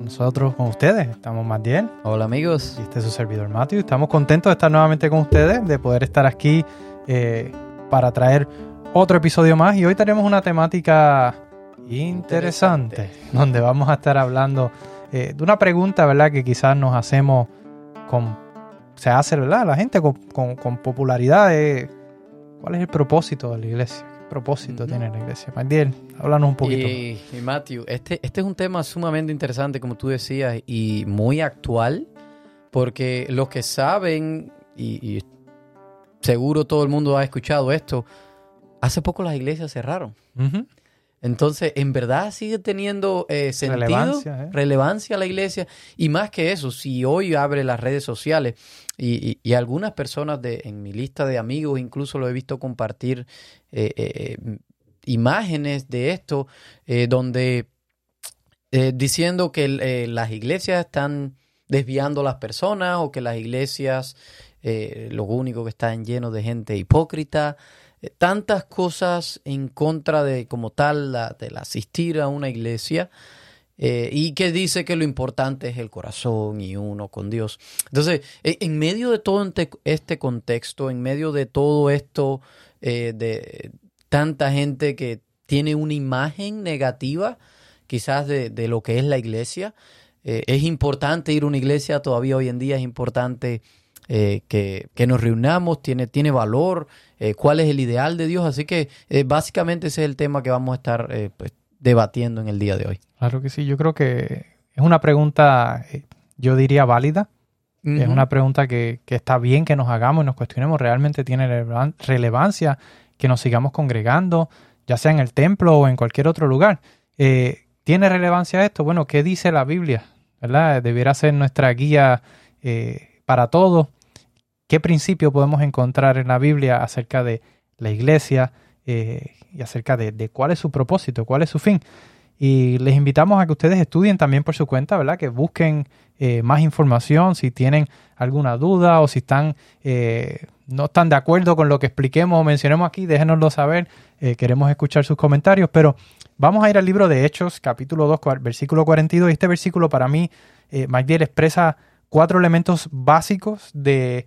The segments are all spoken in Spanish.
Nosotros con ustedes estamos más bien. Hola amigos. Y este es su servidor Matthew. Estamos contentos de estar nuevamente con ustedes, de poder estar aquí eh, para traer otro episodio más. Y hoy tenemos una temática interesante, donde vamos a estar hablando eh, de una pregunta, ¿verdad? Que quizás nos hacemos con, se hace, ¿verdad? La gente con, con, popularidad. ¿Cuál es el propósito de la iglesia? Propósito tiene la iglesia? Magdiel, háblanos un poquito. Y, y Matthew, este, este es un tema sumamente interesante, como tú decías, y muy actual, porque los que saben, y, seguro todo el mundo ha escuchado esto, hace poco las iglesias cerraron. Entonces, en verdad sigue teniendo eh, sentido, relevancia, ¿eh? relevancia, la iglesia. Y más que eso, si hoy abre las redes sociales y, algunas personas de, en mi lista de amigos incluso lo he visto compartir eh, imágenes de esto, donde diciendo que las iglesias están desviando a las personas o que las iglesias lo único que están llenos de gente hipócrita. Eh, tantas cosas en contra de como tal la, del asistir a una iglesia eh, y que dice que lo importante es el corazón y uno con Dios. Entonces, e, en medio de todo este contexto, en medio de todo esto, eh, de tanta gente que tiene una imagen negativa quizás de, de lo que es la iglesia, es importante ir a una iglesia, todavía hoy en día es importante eh, que, nos reunamos, tiene, tiene valor, eh, cuál es el ideal de Dios. Así que eh, básicamente ese es el tema que vamos a estar pues, debatiendo en el día de hoy. Claro que sí, yo creo que es una pregunta, yo diría válida. Es una pregunta que, está bien que nos hagamos y nos cuestionemos. Realmente tiene relevancia que nos sigamos congregando, ya sea en el templo o en cualquier otro lugar. ¿Tiene relevancia esto? Bueno, ¿qué dice la Biblia? ¿Verdad? Debiera ser nuestra guía para todos qué principio podemos encontrar en la Biblia acerca de la iglesia eh, y acerca de, cuál es su propósito, cuál es su fin. Y les invitamos a que ustedes estudien también por su cuenta, ¿verdad? Que busquen eh, más información si tienen alguna duda o si están eh, no están de acuerdo con lo que expliquemos o mencionemos aquí, déjenoslo saber. queremos escuchar sus comentarios, pero vamos a ir al libro de Hechos, capítulo 2, versículo 42. Y este versículo para mí, eh, expresa cuatro elementos básicos de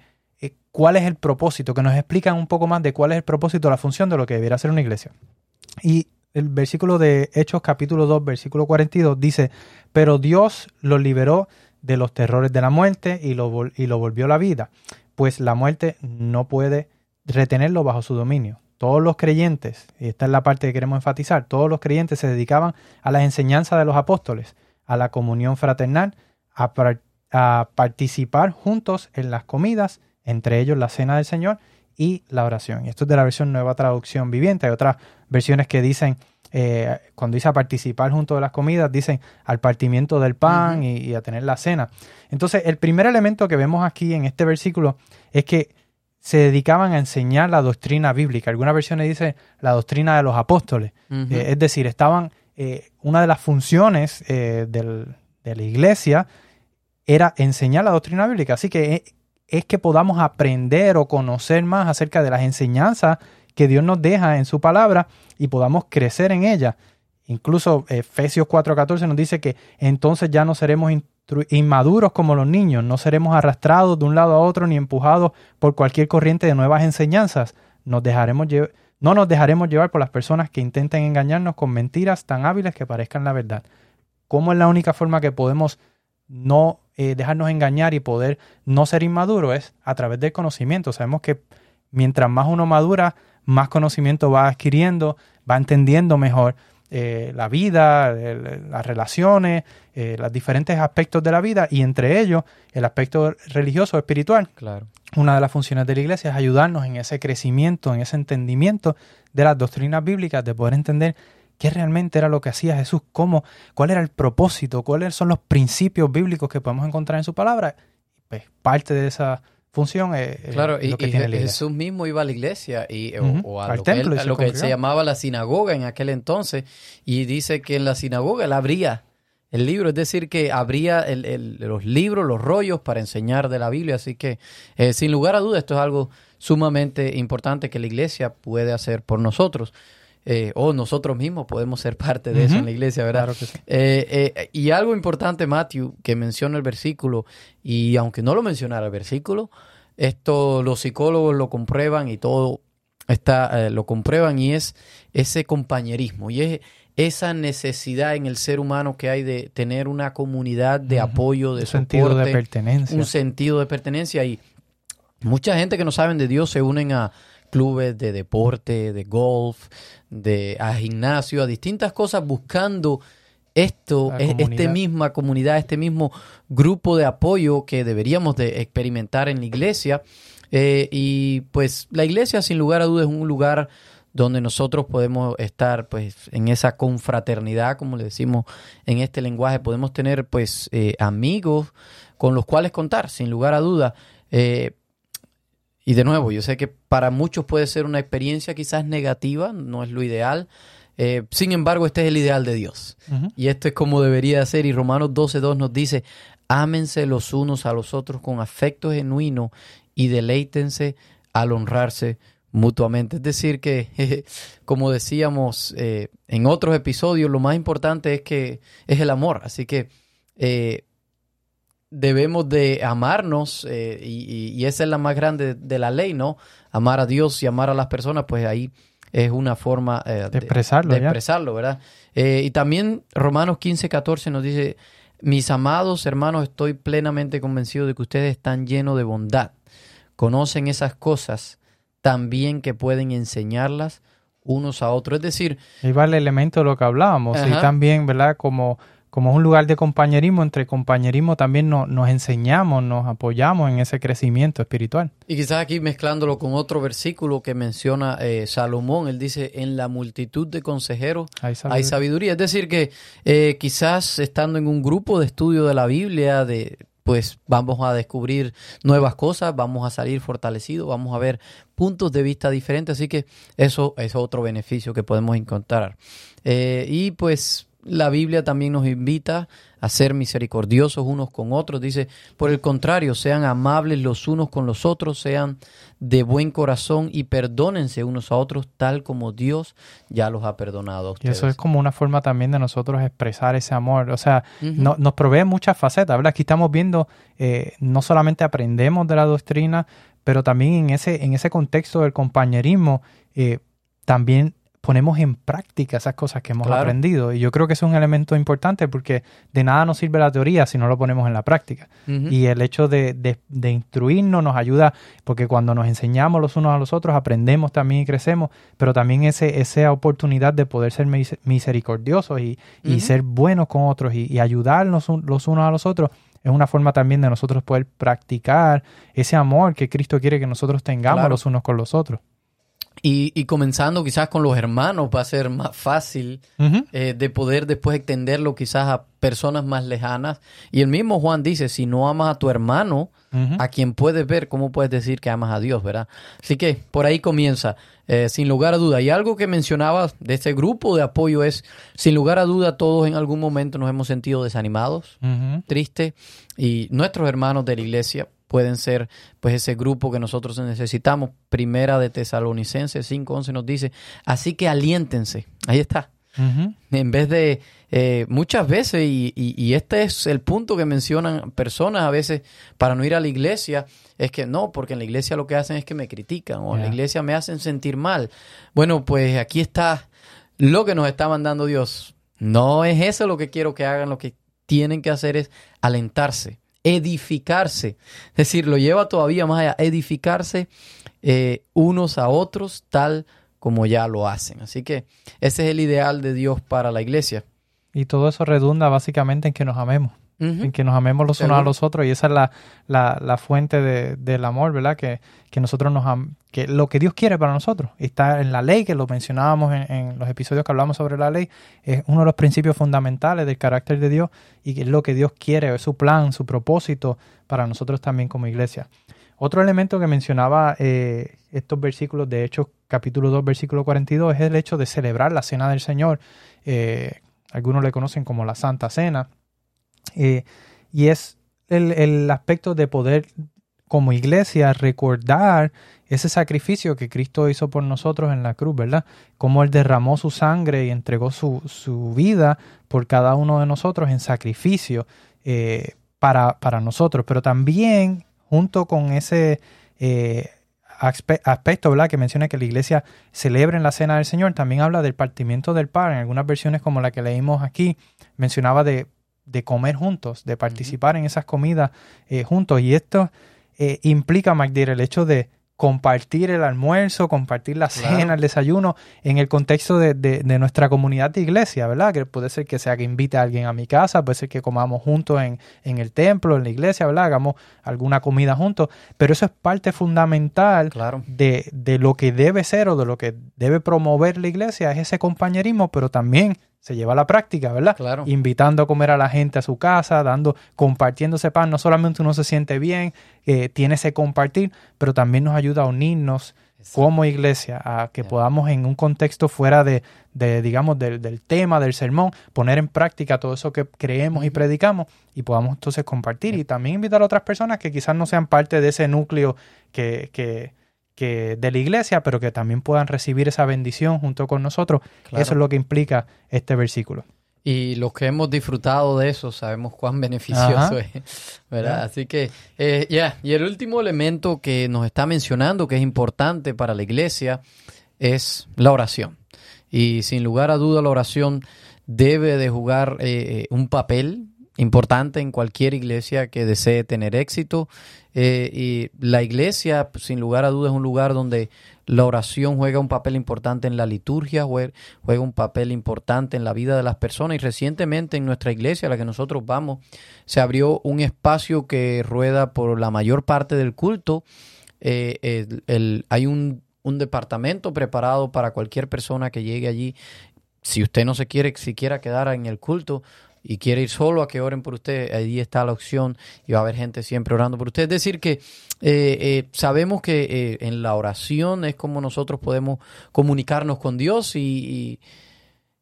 cuál es el propósito, que nos explican un poco más de cuál es el propósito, la función de lo que debiera ser una iglesia. Y el versículo de Hechos capítulo 2, versículo 42 dice, pero Dios los liberó de los terrores de la muerte y lo, y lo volvió a la vida, pues la muerte no puede retenerlo bajo su dominio. Todos los creyentes, y esta es la parte que queremos enfatizar, todos los creyentes se dedicaban a las enseñanzas de los apóstoles, a la comunión fraternal, a, a participar juntos en las comidas entre ellos la cena del Señor y la oración. Y esto es de la versión nueva traducción viviente. Hay otras versiones que dicen, eh, cuando dice a participar junto de las comidas, dicen al partimiento del pan y, a tener la cena. Entonces, el primer elemento que vemos aquí en este versículo es que se dedicaban a enseñar la doctrina bíblica. Algunas versiones dicen la doctrina de los apóstoles. Eh, es decir, estaban, eh, una de las funciones de la iglesia era enseñar la doctrina bíblica. Así que es que podamos aprender o conocer más acerca de las enseñanzas que Dios nos deja en su palabra y podamos crecer en ella. Incluso Efesios 4:14 nos dice que entonces ya no seremos inmaduros como los niños, no seremos arrastrados de un lado a otro ni empujados por cualquier corriente de nuevas enseñanzas. No nos dejaremos llevar por las personas que intenten engañarnos con mentiras tan hábiles que parezcan la verdad. ¿Cómo es la única forma que podemos no eh, dejarnos engañar y poder no ser inmaduro es a través del conocimiento. Sabemos que mientras más uno madura, más conocimiento va adquiriendo, va entendiendo mejor eh, la vida, las relaciones, eh, los diferentes aspectos de la vida y entre ellos el aspecto religioso, espiritual. Claro. Una de las funciones de la iglesia es ayudarnos en ese crecimiento, en ese entendimiento de las doctrinas bíblicas, de poder entender qué realmente era lo que hacía Jesús, cómo, cuál era el propósito, cuáles son los principios bíblicos que podemos encontrar en su palabra. Pues parte de esa función es, claro, y, lo que tiene la iglesia. Jesús mismo iba a la iglesia y, o- a al lo, que, templo y él- a se lo que se llamaba la sinagoga en aquel entonces y dice que en la sinagoga él abría el libro, es decir, que abría el- el- los libros, los rollos para enseñar de la Biblia, así que eh, sin lugar a dudas esto es algo sumamente importante que la iglesia puede hacer por nosotros. Eh, o nosotros mismos podemos ser parte de eso en la iglesia, ¿verdad? Claro que sí. Eh, eh, y algo importante, Matthew, que menciona el versículo, y aunque no lo mencionara el versículo, esto los psicólogos lo comprueban y todo está, lo comprueban y es ese compañerismo y es esa necesidad en el ser humano que hay de tener una comunidad de apoyo, de Un sentido de pertenencia. un sentido de pertenencia y mucha gente que no saben de Dios se unen a clubes de deporte, de golf, de a gimnasio, a distintas cosas buscando esto, e- este comunidad. misma comunidad, este mismo grupo de apoyo que deberíamos de experimentar en la iglesia. Eh, y pues la iglesia sin lugar a dudas es un lugar donde nosotros podemos estar pues en esa confraternidad, como le decimos en este lenguaje, podemos tener pues eh, amigos con los cuales contar, sin lugar a duda. Eh, y de nuevo, yo sé que para muchos puede ser una experiencia quizás negativa, no es lo ideal. Eh, sin embargo, este es el ideal de Dios. Y esto es como debería ser. Y Romanos 12.2 nos dice, ámense los unos a los otros con afecto genuino y deleítense al honrarse mutuamente. Es decir, que como decíamos eh, en otros episodios, lo más importante es que es el amor. Así que eh, debemos de amarnos eh, y, y- y esa es la más grande de la ley, ¿no? Amar a Dios y amar a las personas, pues ahí es una forma eh, De expresarlo, de expresarlo, ¿verdad? Eh, y también Romanos 15, 14 nos dice, mis amados hermanos, estoy plenamente convencido de que ustedes están llenos de bondad, conocen esas cosas también que pueden enseñarlas unos a otros. Es decir, Ahí va el elemento de lo que hablábamos. Y también, ¿verdad? Como, como es un lugar de compañerismo, entre compañerismo también no- nos enseñamos, nos apoyamos en ese crecimiento espiritual. Y quizás aquí mezclándolo con otro versículo que menciona eh, Salomón, él dice, en la multitud de consejeros hay sabiduría. Es decir, que eh, quizás estando en un grupo de estudio de la Biblia, de pues vamos a descubrir nuevas cosas, vamos a salir fortalecidos, vamos a ver puntos de vista diferentes, así que eso es otro beneficio que podemos encontrar. Eh, y pues la Biblia también nos invita a ser misericordiosos unos con otros. Dice, por el contrario, sean amables los unos con los otros, sean de buen corazón y perdónense unos a otros tal como Dios ya los ha perdonado a Y eso es como una forma también de nosotros expresar ese amor. O sea, no- nos provee muchas facetas, ¿verdad? Aquí estamos viendo, eh, no solamente aprendemos de la doctrina, pero también en ese, en ese contexto del compañerismo, eh, también ponemos en práctica esas cosas que hemos Claro. aprendido. Y yo creo que es un elemento importante porque de nada nos sirve la teoría si no lo ponemos en la práctica. Y el hecho de, de- de instruirnos nos ayuda, porque cuando nos enseñamos los unos a los otros, aprendemos también y crecemos, pero también ese, esa oportunidad de poder ser mis- misericordiosos y, y ser buenos con otros y, y ayudarnos un- los unos a los otros, es una forma también de nosotros poder practicar ese amor que Cristo quiere que nosotros tengamos Claro. los unos con los otros. Y, y comenzando quizás con los hermanos va a ser más fácil eh, de poder después extenderlo quizás a personas más lejanas. Y el mismo Juan dice, si no amas a tu hermano, a quien puedes ver, ¿cómo puedes decir que amas a Dios, verdad? Así que por ahí comienza, eh, sin lugar a duda. Y algo que mencionabas de este grupo de apoyo es, sin lugar a duda, todos en algún momento nos hemos sentido desanimados, Ujú. tristes, y nuestros hermanos de la iglesia pueden ser pues ese grupo que nosotros necesitamos. Primera de Tesalonicenses 5.11 nos dice, así que aliéntense. Ahí está. En vez de eh, muchas veces, y, y- y este es el punto que mencionan personas a veces para no ir a la iglesia, es que no, porque en la iglesia lo que hacen es que me critican o en la iglesia me hacen sentir mal. Bueno, pues aquí está lo que nos está mandando Dios. No es eso lo que quiero que hagan, lo que tienen que hacer es alentarse, edificarse. Es decir, lo lleva todavía más allá, edificarse eh, unos a otros tal como ya lo hacen. Así que ese es el ideal de Dios para la iglesia. Y todo eso redunda básicamente en que nos amemos. En que nos amemos los unos a los otros y esa es la, la, la fuente de- del amor, ¿verdad? Que, que nosotros nos am- que lo que Dios quiere para nosotros está en la ley, que lo mencionábamos en, en los episodios que hablamos sobre la ley, es uno de los principios fundamentales del carácter de Dios y que es lo que Dios quiere, es su plan, su propósito para nosotros también como iglesia. Otro elemento que mencionaba eh, estos versículos de Hechos capítulo 2, versículo 42, es el hecho de celebrar la cena del Señor. Eh, algunos le conocen como la Santa Cena. Eh, y es el, el, aspecto de poder como iglesia recordar ese sacrificio que Cristo hizo por nosotros en la cruz, ¿verdad? Cómo Él derramó su sangre y entregó su, su vida por cada uno de nosotros en sacrificio eh, para, para, nosotros, pero también junto con ese eh, aspecto, ¿verdad? Que menciona que la iglesia celebra en la cena del Señor, también habla del partimiento del pan. En algunas versiones como la que leímos aquí, mencionaba de, de comer juntos, de participar en esas comidas eh, juntos. Y esto eh, implica, MacDear, el hecho de compartir el almuerzo, compartir la cena, el desayuno, en el contexto de, de, nuestra comunidad de iglesia, ¿verdad? Que puede ser que sea que invite a alguien a mi casa, puede ser que comamos juntos en, en el templo, en la iglesia, ¿verdad? Hagamos alguna comida juntos, pero eso es parte fundamental claro. de, de lo que debe ser o de lo que debe promover la iglesia, es ese compañerismo, pero también se lleva a la práctica, ¿verdad? Claro. Invitando a comer a la gente a su casa, dando, compartiendo ese pan. No solamente uno se siente bien, eh, tiene ese compartir, pero también nos ayuda a unirnos Exacto. como iglesia, a que yeah. podamos en un contexto fuera de, de digamos, del, del, tema, del sermón, poner en práctica todo eso que creemos y predicamos y podamos entonces compartir yeah. y también invitar a otras personas que quizás no sean parte de ese núcleo que, que que de la iglesia, pero que también puedan recibir esa bendición junto con nosotros. Claro. Eso es lo que implica este versículo. Y los que hemos disfrutado de eso sabemos cuán beneficioso Ajá. es, ¿verdad? Yeah. Así que, eh, ya, yeah. y el último elemento que nos está mencionando, que es importante para la iglesia, es la oración. Y sin lugar a duda la oración debe de jugar eh, un papel importante en cualquier iglesia que desee tener éxito. Eh, y la iglesia, sin lugar a dudas, es un lugar donde la oración juega un papel importante en la liturgia, juega un papel importante en la vida de las personas. Y recientemente en nuestra iglesia, a la que nosotros vamos, se abrió un espacio que rueda por la mayor parte del culto. Eh, hay un, un departamento preparado para cualquier persona que llegue allí. Si usted no se quiere siquiera quedar en el culto, y quiere ir solo a que oren por usted, ahí está la opción y va a haber gente siempre orando por usted. Es decir, que eh, eh, sabemos que eh, en la oración es como nosotros podemos comunicarnos con Dios y, y,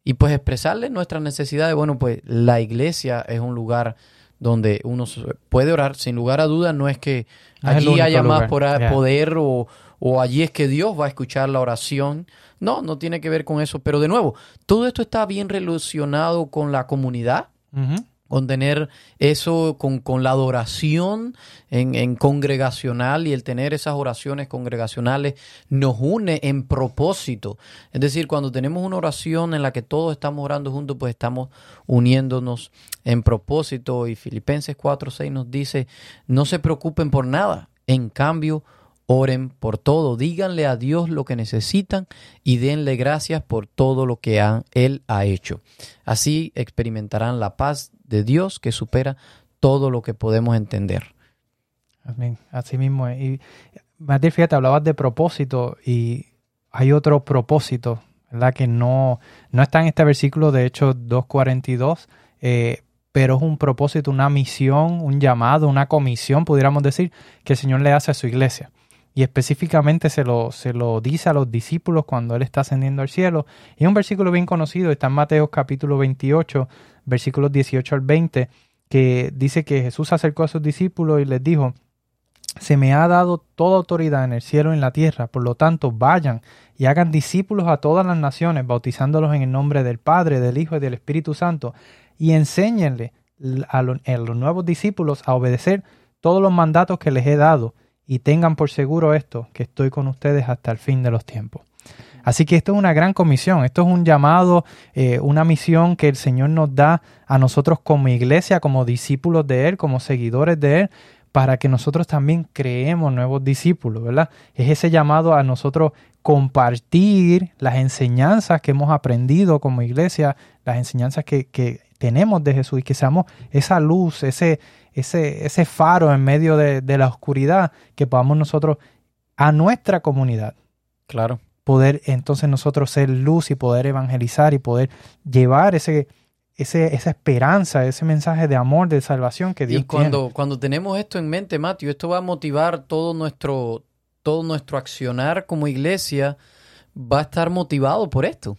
y, pues expresarle nuestras necesidades. Bueno, pues la iglesia es un lugar donde uno puede orar, sin lugar a dudas, no es que no allí es haya lugar. más poder yeah. o, o allí es que Dios va a escuchar la oración. No, no tiene que ver con eso. Pero de nuevo, todo esto está bien relacionado con la comunidad, uh -huh. con tener eso, con, con la adoración en, en, congregacional y el tener esas oraciones congregacionales nos une en propósito. Es decir, cuando tenemos una oración en la que todos estamos orando juntos, pues estamos uniéndonos en propósito. Y Filipenses 4.6 nos dice, no se preocupen por nada. En cambio, Oren por todo, díganle a Dios lo que necesitan y denle gracias por todo lo que han, Él ha hecho. Así experimentarán la paz de Dios que supera todo lo que podemos entender. Amén. Así mismo. Y Matías, fíjate, hablabas de propósito y hay otro propósito, ¿verdad? Que no, no está en este versículo, de hecho 2.42, eh, pero es un propósito, una misión, un llamado, una comisión, pudiéramos decir, que el Señor le hace a su iglesia y específicamente se lo, se lo dice a los discípulos cuando Él está ascendiendo al cielo. Y es un versículo bien conocido, está en Mateo capítulo 28, versículos 18 al 20, que dice que Jesús acercó a sus discípulos y les dijo, se me ha dado toda autoridad en el cielo y en la tierra, por lo tanto vayan y hagan discípulos a todas las naciones, bautizándolos en el nombre del Padre, del Hijo y del Espíritu Santo, y enséñenle a, lo, a los nuevos discípulos a obedecer todos los mandatos que les he dado y tengan por seguro esto, que estoy con ustedes hasta el fin de los tiempos. Así que esto es una gran comisión, esto es un llamado, eh, una misión que el Señor nos da a nosotros como iglesia, como discípulos de Él, como seguidores de Él, para que nosotros también creemos nuevos discípulos, ¿verdad? Es ese llamado a nosotros compartir las enseñanzas que hemos aprendido como iglesia, las enseñanzas que, que tenemos de Jesús y que seamos esa luz, ese, ese, ese faro en medio de, de, la oscuridad que podamos nosotros a nuestra comunidad. Claro. Poder entonces nosotros ser luz y poder evangelizar y poder llevar ese, ese, esa esperanza, ese mensaje de amor, de salvación que Dios y cuando, tiene. cuando tenemos esto en mente, Matthew, esto va a motivar todo nuestro, todo nuestro accionar como iglesia, va a estar motivado por esto.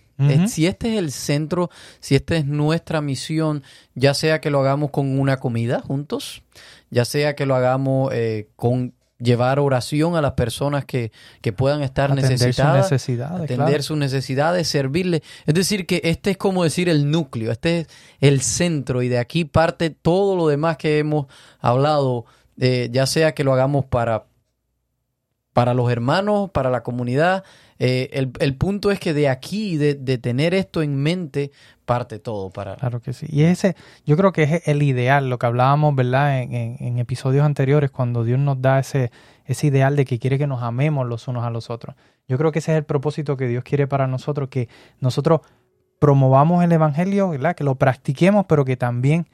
Si este es el centro, si esta es nuestra misión, ya sea que lo hagamos con una comida juntos, ya sea que lo hagamos eh, con llevar oración a las personas que, que puedan estar Atender sus necesitadas, necesidades, atender claro. sus necesidades, servirle. Es decir, que este es como decir el núcleo, este es el centro y de aquí parte todo lo demás que hemos hablado, eh, ya sea que lo hagamos para, para los hermanos, para la comunidad. Eh, el, el punto es que de aquí, de, de tener esto en mente, parte todo para... Claro que sí. Y ese, yo creo que es el ideal, lo que hablábamos, ¿verdad? En, en- en episodios anteriores, cuando Dios nos da ese, ese ideal de que quiere que nos amemos los unos a los otros. Yo creo que ese es el propósito que Dios quiere para nosotros, que nosotros promovamos el Evangelio, ¿verdad? Que lo practiquemos, pero que también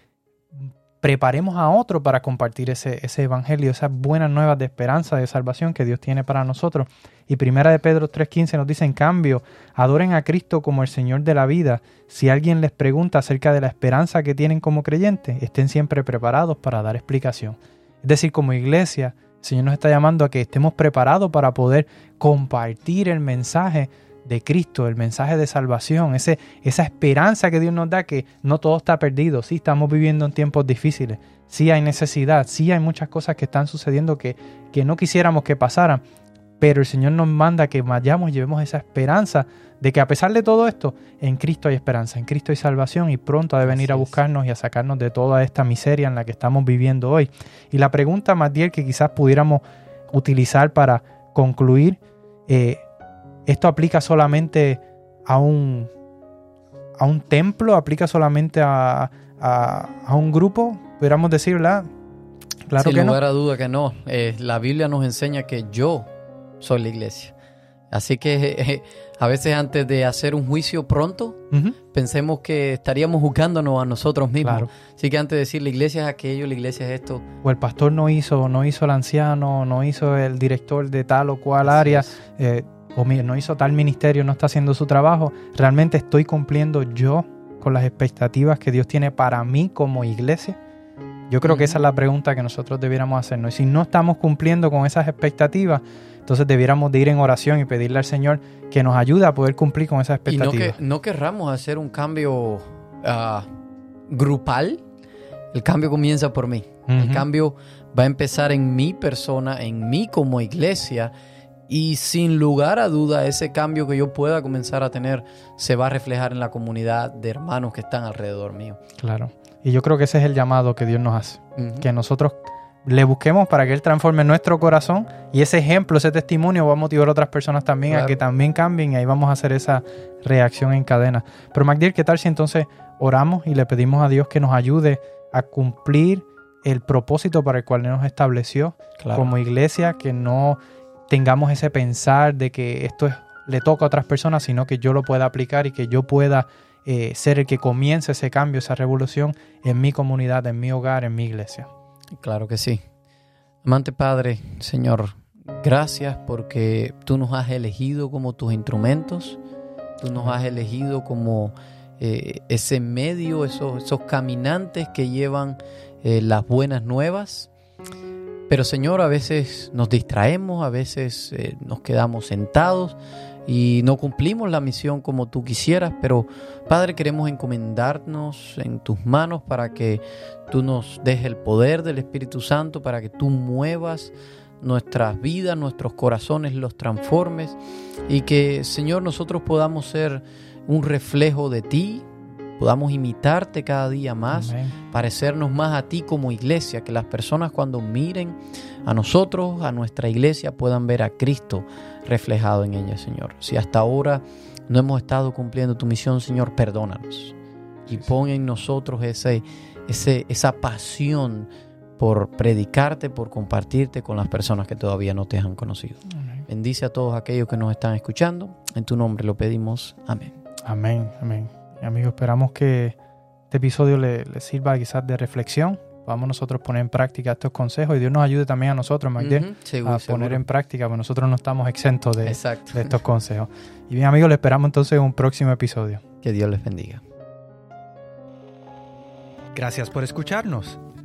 preparemos a otro para compartir ese, ese Evangelio, esas buenas nuevas de esperanza, de salvación que Dios tiene para nosotros. Y primera de Pedro 3.15 nos dice, en cambio, adoren a Cristo como el Señor de la vida. Si alguien les pregunta acerca de la esperanza que tienen como creyentes, estén siempre preparados para dar explicación. Es decir, como iglesia, el Señor nos está llamando a que estemos preparados para poder compartir el mensaje de Cristo, el mensaje de salvación, ese, esa esperanza que Dios nos da, que no todo está perdido, sí estamos viviendo en tiempos difíciles, sí hay necesidad, sí hay muchas cosas que están sucediendo que, que no quisiéramos que pasaran, pero el Señor nos manda que vayamos y llevemos esa esperanza de que a pesar de todo esto, en Cristo hay esperanza, en Cristo hay salvación y pronto ha de venir a buscarnos y a sacarnos de toda esta miseria en la que estamos viviendo hoy. Y la pregunta, Matiel, que quizás pudiéramos utilizar para concluir, eh, ¿esto aplica solamente a un, a un templo? ¿Aplica solamente a, a- a un grupo? Pudiéramos decir, ¿verdad? Claro Sin que no. lugar a duda que no. Eh, la Biblia nos enseña que yo soy la iglesia. Así que eh, a veces antes de hacer un juicio pronto, pensemos que estaríamos juzgándonos a nosotros mismos. Claro. Así que antes de decir la iglesia es aquello, la iglesia es esto. O el pastor no hizo, no hizo el anciano, no hizo el director de tal o cual así área, eh, o no hizo tal ministerio, no está haciendo su trabajo. Realmente estoy cumpliendo yo con las expectativas que Dios tiene para mí como iglesia. Yo creo que esa es la pregunta que nosotros debiéramos hacernos. Y si no estamos cumpliendo con esas expectativas, entonces debiéramos de ir en oración y pedirle al Señor que nos ayude a poder cumplir con esas Y no, expectativas. que, no querramos hacer un cambio ah, grupal. El cambio comienza por mí. El cambio va a empezar en mi persona, en mí como iglesia. Y sin lugar a duda, ese cambio que yo pueda comenzar a tener se va a reflejar en la comunidad de hermanos que están alrededor mío. Claro. Y yo creo que ese es el llamado que Dios nos hace. Que nosotros le busquemos para que Él transforme nuestro corazón y ese ejemplo, ese testimonio va a motivar a otras personas también a que también cambien y ahí vamos a hacer esa reacción en cadena. Pero Magdiel, ¿qué tal si entonces oramos y le pedimos a Dios que nos ayude a cumplir el propósito para el cual nos estableció Claro. como iglesia, que no tengamos ese pensar de que esto es- le toca a otras personas, sino que yo lo pueda aplicar y que yo pueda eh, ser el que comience ese cambio, esa revolución en mi comunidad, en mi hogar, en mi iglesia. Claro que sí. Amante Padre, Señor, gracias porque tú nos has elegido como tus instrumentos, tú nos has elegido como eh, ese medio, esos, esos caminantes que llevan eh, las buenas nuevas. Pero Señor, a veces nos distraemos, a veces eh, nos quedamos sentados y no cumplimos la misión como tú quisieras, pero Padre, queremos encomendarnos en tus manos para que tú nos des el poder del Espíritu Santo, para que tú muevas nuestras vidas, nuestros corazones, los transformes y que, Señor, nosotros podamos ser un reflejo de ti, podamos imitarte cada día más, Amén. parecernos más a ti como iglesia, que las personas cuando miren a nosotros, a nuestra iglesia, puedan ver a Cristo reflejado en ella, Señor. Si hasta ahora no hemos estado cumpliendo tu misión, Señor, perdónanos y pon en nosotros ese, ese, esa pasión por predicarte, por compartirte con las personas que todavía no te han conocido. Amén. Bendice a todos aquellos que nos están escuchando. En tu nombre lo pedimos. Amén. Amén, amén. Amigos, esperamos que este episodio le, le sirva quizás de reflexión. Vamos nosotros a poner en práctica estos consejos y Dios nos ayude también a nosotros, Magdiel, seguro, a seguro. poner en práctica, porque nosotros no estamos exentos de, estos consejos. Y bien, amigos, le esperamos entonces en un próximo episodio. Que Dios les bendiga. Gracias por escucharnos.